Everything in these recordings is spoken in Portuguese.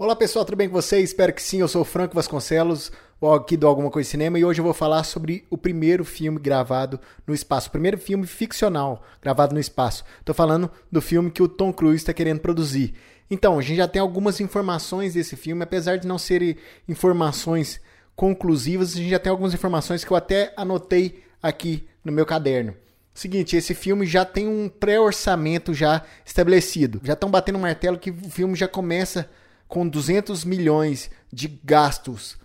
Olá pessoal, tudo bem com vocês? Espero que sim. Eu sou o Franco Vasconcelos, aqui do Alguma Coisa Cinema, e hoje eu vou falar sobre o primeiro filme gravado no espaço, o primeiro filme ficcional gravado no espaço. Estou falando do filme que o Tom Cruise está querendo produzir. Então, a gente já tem algumas informações desse filme, apesar de não serem informações conclusivas, a gente já tem algumas informações que eu até anotei aqui no meu caderno. Seguinte, esse filme já tem um pré-orçamento já estabelecido. Já estão batendo martelo que o filme já começa com 200 milhões de gastos.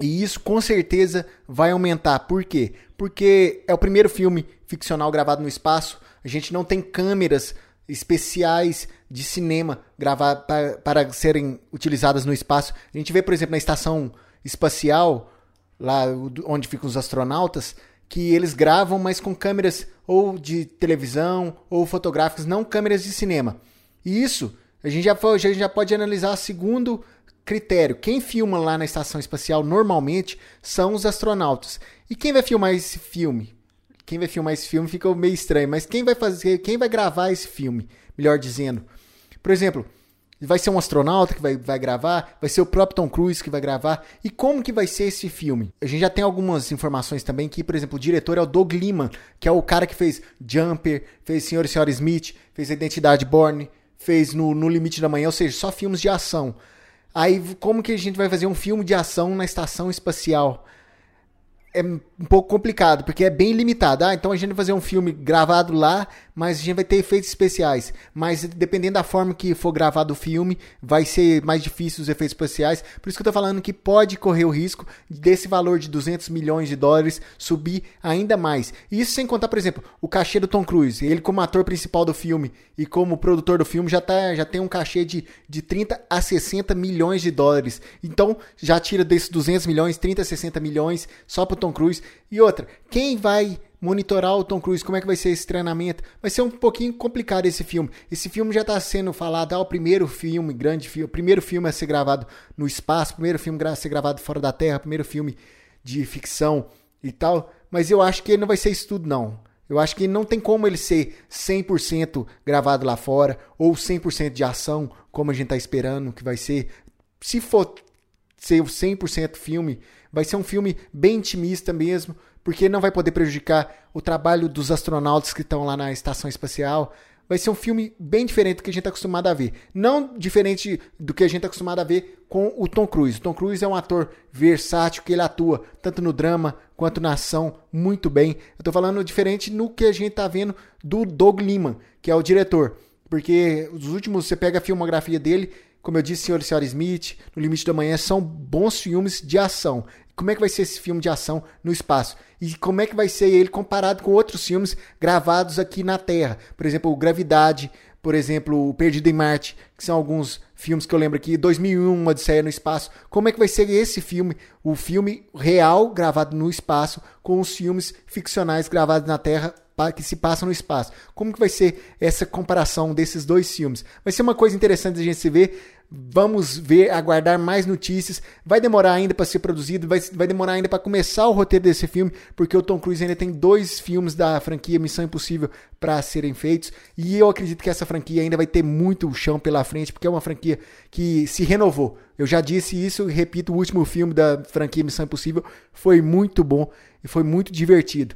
E isso com certeza vai aumentar. Por quê? Porque é o primeiro filme ficcional gravado no espaço. A gente não tem câmeras especiais de cinema gravar, para, para serem utilizadas no espaço. A gente vê, por exemplo, na estação espacial, lá onde ficam os astronautas, que eles gravam, mas com câmeras ou de televisão ou fotográficas, não câmeras de cinema. E isso a gente já, a gente já pode analisar segundo critério. Quem filma lá na estação espacial normalmente são os astronautas. E quem vai filmar esse filme? Quem vai filmar esse filme fica meio estranho, mas quem vai fazer, quem vai gravar esse filme, melhor dizendo? Por exemplo, vai ser um astronauta que vai, vai gravar, vai ser o próprio Tom Cruise que vai gravar. E como que vai ser esse filme? A gente já tem algumas informações também que, por exemplo, o diretor é o Doug Liman, que é o cara que fez Jumper, fez Senhor e Senhora Smith, fez Identidade Born, fez no, no Limite da Manhã, ou seja, só filmes de ação. Aí, como que a gente vai fazer um filme de ação na estação espacial? é um pouco complicado, porque é bem limitado. Ah, então a gente vai fazer um filme gravado lá, mas a gente vai ter efeitos especiais. Mas dependendo da forma que for gravado o filme, vai ser mais difícil os efeitos especiais. Por isso que eu tô falando que pode correr o risco desse valor de 200 milhões de dólares subir ainda mais. Isso sem contar, por exemplo, o cachê do Tom Cruise. Ele como ator principal do filme e como produtor do filme já, tá, já tem um cachê de, de 30 a 60 milhões de dólares. Então já tira desses 200 milhões, 30 a 60 milhões só pro Tom Cruise. E outra, quem vai monitorar o Tom Cruise? Como é que vai ser esse treinamento? Vai ser um pouquinho complicado esse filme. Esse filme já está sendo falado, ah, o primeiro filme, grande filme, o primeiro filme a ser gravado no espaço, o primeiro filme a ser gravado fora da Terra, o primeiro filme de ficção e tal. Mas eu acho que ele não vai ser isso tudo, não. Eu acho que não tem como ele ser 100% gravado lá fora ou 100% de ação, como a gente está esperando que vai ser. Se for ser 100% filme, vai ser um filme bem intimista mesmo, porque não vai poder prejudicar o trabalho dos astronautas que estão lá na estação espacial. Vai ser um filme bem diferente do que a gente está acostumado a ver. Não diferente do que a gente está acostumado a ver com o Tom Cruise. O Tom Cruise é um ator versátil que ele atua tanto no drama quanto na ação muito bem. Eu estou falando diferente no que a gente está vendo do Doug Liman, que é o diretor. Porque os últimos, você pega a filmografia dele, como eu disse, Senhor e Senhora Smith, No Limite da Manhã, são bons filmes de ação. Como é que vai ser esse filme de ação no espaço? E como é que vai ser ele comparado com outros filmes gravados aqui na Terra? Por exemplo, Gravidade, por exemplo, O Perdido em Marte, que são alguns filmes que eu lembro aqui, 2001, Uma Odisseia no Espaço. Como é que vai ser esse filme, o filme real gravado no espaço, com os filmes ficcionais gravados na Terra que se passam no espaço. Como que vai ser essa comparação desses dois filmes? Vai ser uma coisa interessante a gente se ver. Vamos ver, aguardar mais notícias. Vai demorar ainda para ser produzido, vai, vai demorar ainda para começar o roteiro desse filme, porque o Tom Cruise ainda tem dois filmes da franquia Missão Impossível para serem feitos. E eu acredito que essa franquia ainda vai ter muito chão pela frente, porque é uma franquia que se renovou. Eu já disse isso e repito: o último filme da franquia Missão Impossível foi muito bom e foi muito divertido.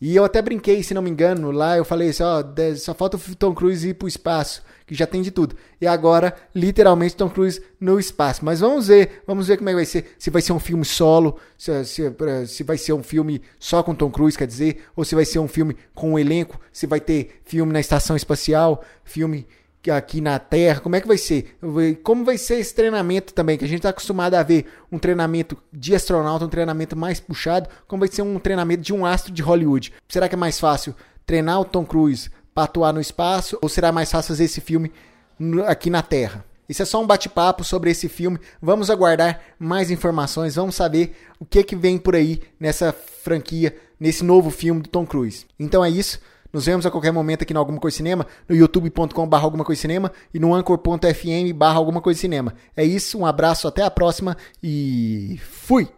E eu até brinquei, se não me engano, lá eu falei assim, ó, só falta o Tom Cruise ir pro espaço, que já tem de tudo. E agora, literalmente, Tom Cruise no espaço. Mas vamos ver, vamos ver como é que vai ser. Se vai ser um filme solo, se, se, se vai ser um filme só com Tom Cruise, quer dizer, ou se vai ser um filme com um elenco, se vai ter filme na estação espacial, filme aqui na Terra, como é que vai ser? Como vai ser esse treinamento também, que a gente está acostumado a ver um treinamento de astronauta, um treinamento mais puxado, como vai ser um treinamento de um astro de Hollywood? Será que é mais fácil treinar o Tom Cruise para atuar no espaço ou será mais fácil fazer esse filme aqui na Terra? Isso é só um bate-papo sobre esse filme. Vamos aguardar mais informações, vamos saber o que que vem por aí nessa franquia, nesse novo filme do Tom Cruise. Então é isso. Nos vemos a qualquer momento aqui no Alguma Coisa Cinema, no youtube.com alguma coisa cinema e no anchor.fm alguma coisa cinema. É isso, um abraço, até a próxima e fui!